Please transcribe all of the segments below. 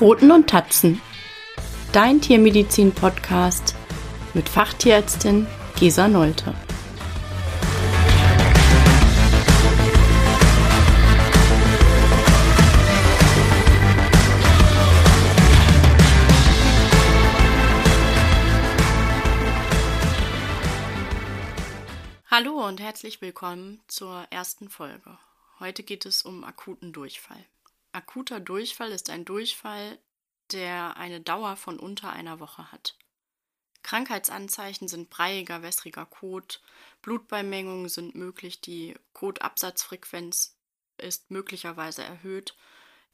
Pfoten und Tatzen. Dein Tiermedizin-Podcast mit Fachtierärztin Gesa Nolte. Hallo und herzlich willkommen zur ersten Folge. Heute geht es um akuten Durchfall. Akuter Durchfall ist ein Durchfall, der eine Dauer von unter einer Woche hat. Krankheitsanzeichen sind breiiger, wässriger Kot, Blutbeimengungen sind möglich, die Kotabsatzfrequenz ist möglicherweise erhöht,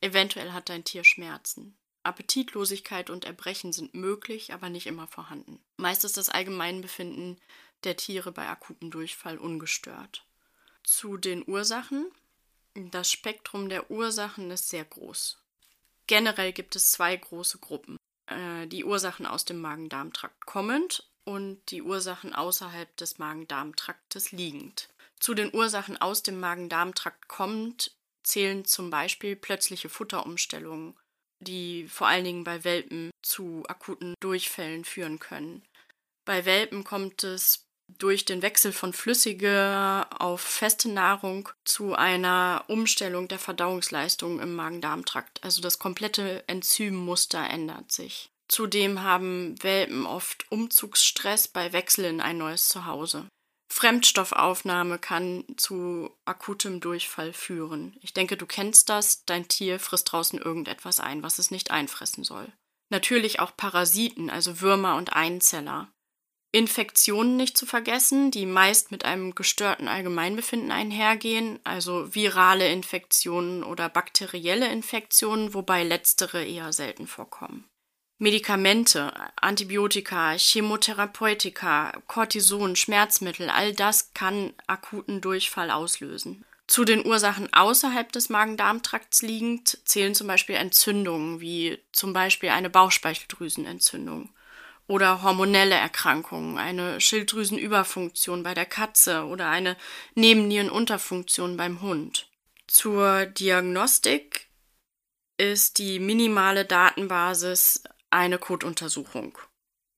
eventuell hat dein Tier Schmerzen. Appetitlosigkeit und Erbrechen sind möglich, aber nicht immer vorhanden. Meist ist das Allgemeinbefinden der Tiere bei akutem Durchfall ungestört. Zu den Ursachen das Spektrum der Ursachen ist sehr groß. Generell gibt es zwei große Gruppen. Äh, die Ursachen aus dem Magen-Darm-Trakt kommend und die Ursachen außerhalb des Magen-Darm-Traktes liegend. Zu den Ursachen aus dem Magen-Darm-Trakt kommend zählen zum Beispiel plötzliche Futterumstellungen, die vor allen Dingen bei Welpen zu akuten Durchfällen führen können. Bei Welpen kommt es durch den Wechsel von flüssiger auf feste Nahrung zu einer Umstellung der Verdauungsleistung im Magen-Darm-Trakt. Also das komplette Enzymmuster ändert sich. Zudem haben Welpen oft Umzugsstress bei Wechsel in ein neues Zuhause. Fremdstoffaufnahme kann zu akutem Durchfall führen. Ich denke, du kennst das. Dein Tier frisst draußen irgendetwas ein, was es nicht einfressen soll. Natürlich auch Parasiten, also Würmer und Einzeller. Infektionen nicht zu vergessen, die meist mit einem gestörten Allgemeinbefinden einhergehen, also virale Infektionen oder bakterielle Infektionen, wobei letztere eher selten vorkommen. Medikamente, Antibiotika, Chemotherapeutika, Cortison, Schmerzmittel, all das kann akuten Durchfall auslösen. Zu den Ursachen außerhalb des Magen-Darm-Trakts liegend zählen zum Beispiel Entzündungen, wie zum Beispiel eine Bauchspeicheldrüsenentzündung oder hormonelle Erkrankungen, eine Schilddrüsenüberfunktion bei der Katze oder eine Nebennierenunterfunktion beim Hund. Zur Diagnostik ist die minimale Datenbasis eine Kotuntersuchung.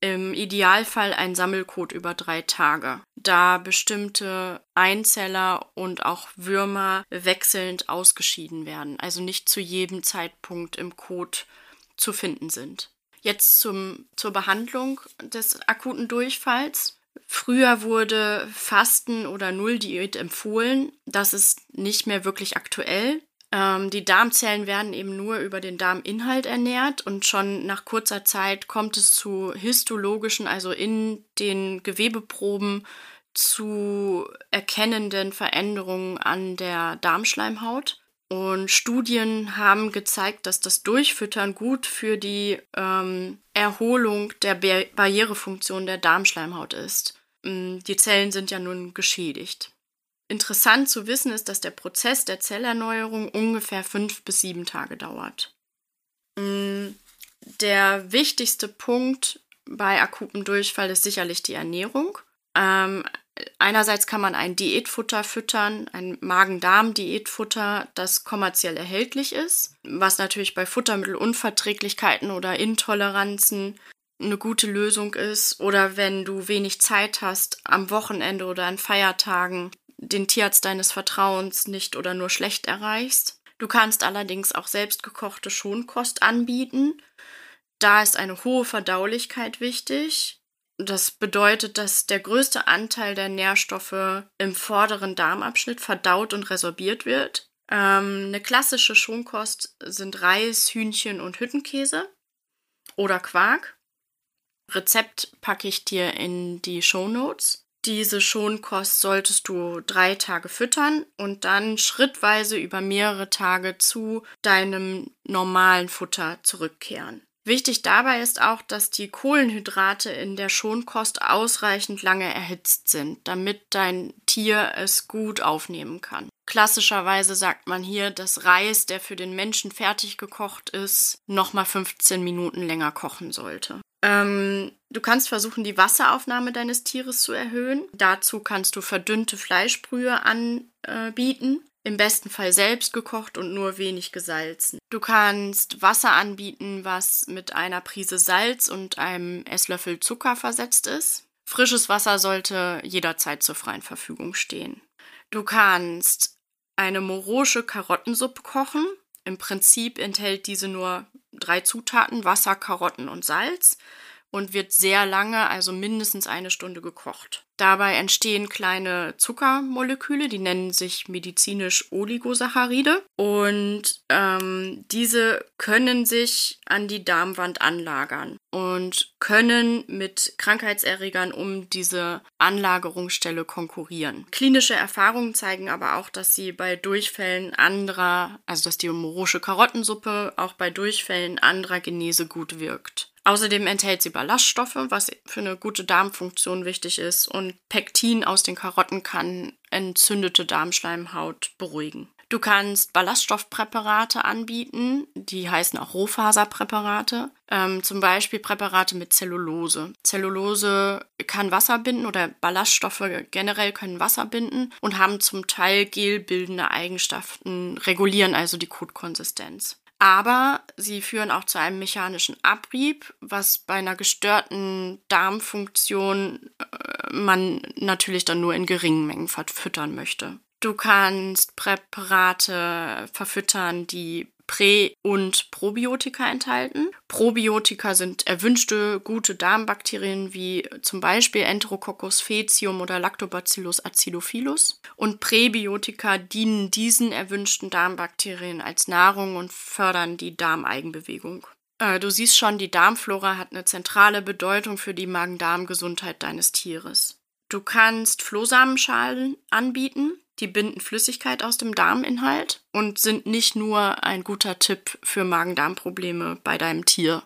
Im Idealfall ein Sammelcode über drei Tage, da bestimmte Einzeller und auch Würmer wechselnd ausgeschieden werden, also nicht zu jedem Zeitpunkt im Code zu finden sind. Jetzt zum, zur Behandlung des akuten Durchfalls. Früher wurde Fasten oder Nulldiät empfohlen. Das ist nicht mehr wirklich aktuell. Ähm, die Darmzellen werden eben nur über den Darminhalt ernährt und schon nach kurzer Zeit kommt es zu histologischen, also in den Gewebeproben zu erkennenden Veränderungen an der Darmschleimhaut. Und Studien haben gezeigt, dass das Durchfüttern gut für die ähm, Erholung der Barrierefunktion der Darmschleimhaut ist. Mm, die Zellen sind ja nun geschädigt. Interessant zu wissen ist, dass der Prozess der Zellerneuerung ungefähr fünf bis sieben Tage dauert. Mm, der wichtigste Punkt bei akutem Durchfall ist sicherlich die Ernährung. Ähm, einerseits kann man ein Diätfutter füttern, ein Magen-Darm-Diätfutter, das kommerziell erhältlich ist, was natürlich bei Futtermittelunverträglichkeiten oder Intoleranzen eine gute Lösung ist. Oder wenn du wenig Zeit hast, am Wochenende oder an Feiertagen den Tierarzt deines Vertrauens nicht oder nur schlecht erreichst. Du kannst allerdings auch selbstgekochte Schonkost anbieten. Da ist eine hohe Verdaulichkeit wichtig das bedeutet, dass der größte Anteil der Nährstoffe im vorderen Darmabschnitt verdaut und resorbiert wird. Ähm, eine klassische Schonkost sind Reis, Hühnchen und Hüttenkäse oder Quark. Rezept packe ich dir in die Show Notes. Diese Schonkost solltest du drei Tage füttern und dann schrittweise über mehrere Tage zu deinem normalen Futter zurückkehren. Wichtig dabei ist auch, dass die Kohlenhydrate in der Schonkost ausreichend lange erhitzt sind, damit dein Tier es gut aufnehmen kann. Klassischerweise sagt man hier, dass Reis, der für den Menschen fertig gekocht ist, nochmal 15 Minuten länger kochen sollte. Ähm, du kannst versuchen, die Wasseraufnahme deines Tieres zu erhöhen. Dazu kannst du verdünnte Fleischbrühe anbieten. Im besten Fall selbst gekocht und nur wenig gesalzen. Du kannst Wasser anbieten, was mit einer Prise Salz und einem Esslöffel Zucker versetzt ist. Frisches Wasser sollte jederzeit zur freien Verfügung stehen. Du kannst eine morosche Karottensuppe kochen. Im Prinzip enthält diese nur drei Zutaten: Wasser, Karotten und Salz und wird sehr lange, also mindestens eine Stunde gekocht. Dabei entstehen kleine Zuckermoleküle, die nennen sich medizinisch Oligosaccharide und ähm, diese können sich an die Darmwand anlagern und können mit Krankheitserregern um diese Anlagerungsstelle konkurrieren. Klinische Erfahrungen zeigen aber auch, dass sie bei Durchfällen anderer, also dass die morosche Karottensuppe auch bei Durchfällen anderer Genese gut wirkt. Außerdem enthält sie Ballaststoffe, was für eine gute Darmfunktion wichtig ist. Und Pektin aus den Karotten kann entzündete Darmschleimhaut beruhigen. Du kannst Ballaststoffpräparate anbieten, die heißen auch Rohfaserpräparate, ähm, zum Beispiel Präparate mit Zellulose. Zellulose kann Wasser binden oder Ballaststoffe generell können Wasser binden und haben zum Teil gelbildende Eigenschaften, regulieren also die Kotkonsistenz aber sie führen auch zu einem mechanischen Abrieb, was bei einer gestörten Darmfunktion äh, man natürlich dann nur in geringen Mengen verfüttern möchte. Du kannst Präparate verfüttern, die Prä- und Probiotika enthalten. Probiotika sind erwünschte gute Darmbakterien wie zum Beispiel Enterococcus faecium oder Lactobacillus acidophilus. Und Präbiotika dienen diesen erwünschten Darmbakterien als Nahrung und fördern die Darmeigenbewegung. Äh, du siehst schon, die Darmflora hat eine zentrale Bedeutung für die Magen-Darm-Gesundheit deines Tieres. Du kannst Flohsamenschalen anbieten. Die binden Flüssigkeit aus dem Darminhalt und sind nicht nur ein guter Tipp für Magen-Darm-Probleme bei deinem Tier.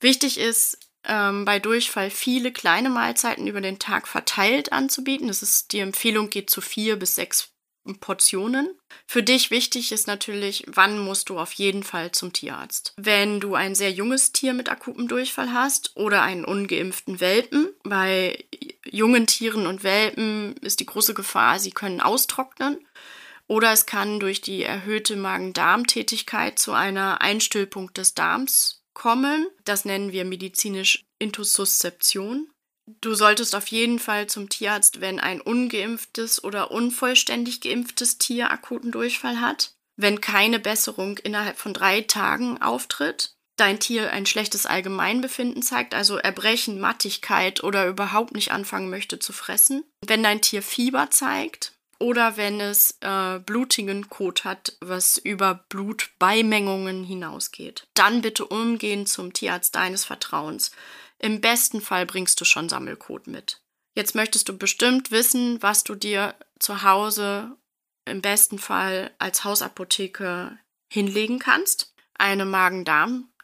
Wichtig ist, ähm, bei Durchfall viele kleine Mahlzeiten über den Tag verteilt anzubieten. Das ist die Empfehlung geht zu vier bis sechs Portionen. Für dich wichtig ist natürlich, wann musst du auf jeden Fall zum Tierarzt. Wenn du ein sehr junges Tier mit akutem Durchfall hast oder einen ungeimpften Welpen, bei jungen Tieren und Welpen ist die große Gefahr, sie können austrocknen. Oder es kann durch die erhöhte Magen-Darm-Tätigkeit zu einer Einstülpung des Darms kommen. Das nennen wir medizinisch Intussuszeption. Du solltest auf jeden Fall zum Tierarzt, wenn ein ungeimpftes oder unvollständig geimpftes Tier akuten Durchfall hat. Wenn keine Besserung innerhalb von drei Tagen auftritt, dein Tier ein schlechtes Allgemeinbefinden zeigt, also Erbrechen, Mattigkeit oder überhaupt nicht anfangen möchte zu fressen. Wenn dein Tier Fieber zeigt oder wenn es äh, blutigen Kot hat, was über Blutbeimengungen hinausgeht. Dann bitte umgehend zum Tierarzt deines Vertrauens. Im besten Fall bringst du schon Sammelcode mit. Jetzt möchtest du bestimmt wissen, was du dir zu Hause im besten Fall als Hausapotheke hinlegen kannst. Eine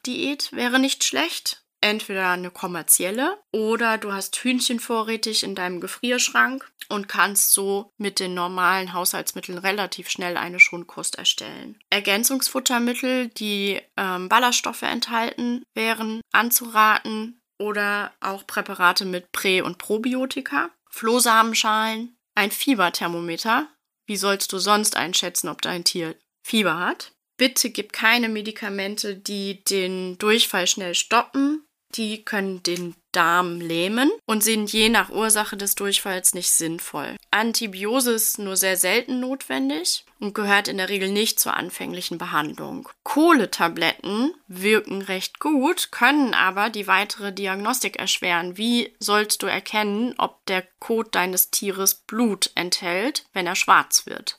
Magen-Darm-Diät wäre nicht schlecht. Entweder eine kommerzielle oder du hast Hühnchen vorrätig in deinem Gefrierschrank und kannst so mit den normalen Haushaltsmitteln relativ schnell eine Schonkost erstellen. Ergänzungsfuttermittel, die ähm, Ballaststoffe enthalten, wären anzuraten oder auch Präparate mit Prä- und Probiotika, Flohsamenschalen, ein Fieberthermometer. Wie sollst du sonst einschätzen, ob dein Tier Fieber hat? Bitte gib keine Medikamente, die den Durchfall schnell stoppen die können den Darm lähmen und sind je nach Ursache des Durchfalls nicht sinnvoll. Antibiose ist nur sehr selten notwendig und gehört in der Regel nicht zur anfänglichen Behandlung. Kohletabletten wirken recht gut, können aber die weitere Diagnostik erschweren. Wie sollst du erkennen, ob der Kot deines Tieres Blut enthält, wenn er schwarz wird?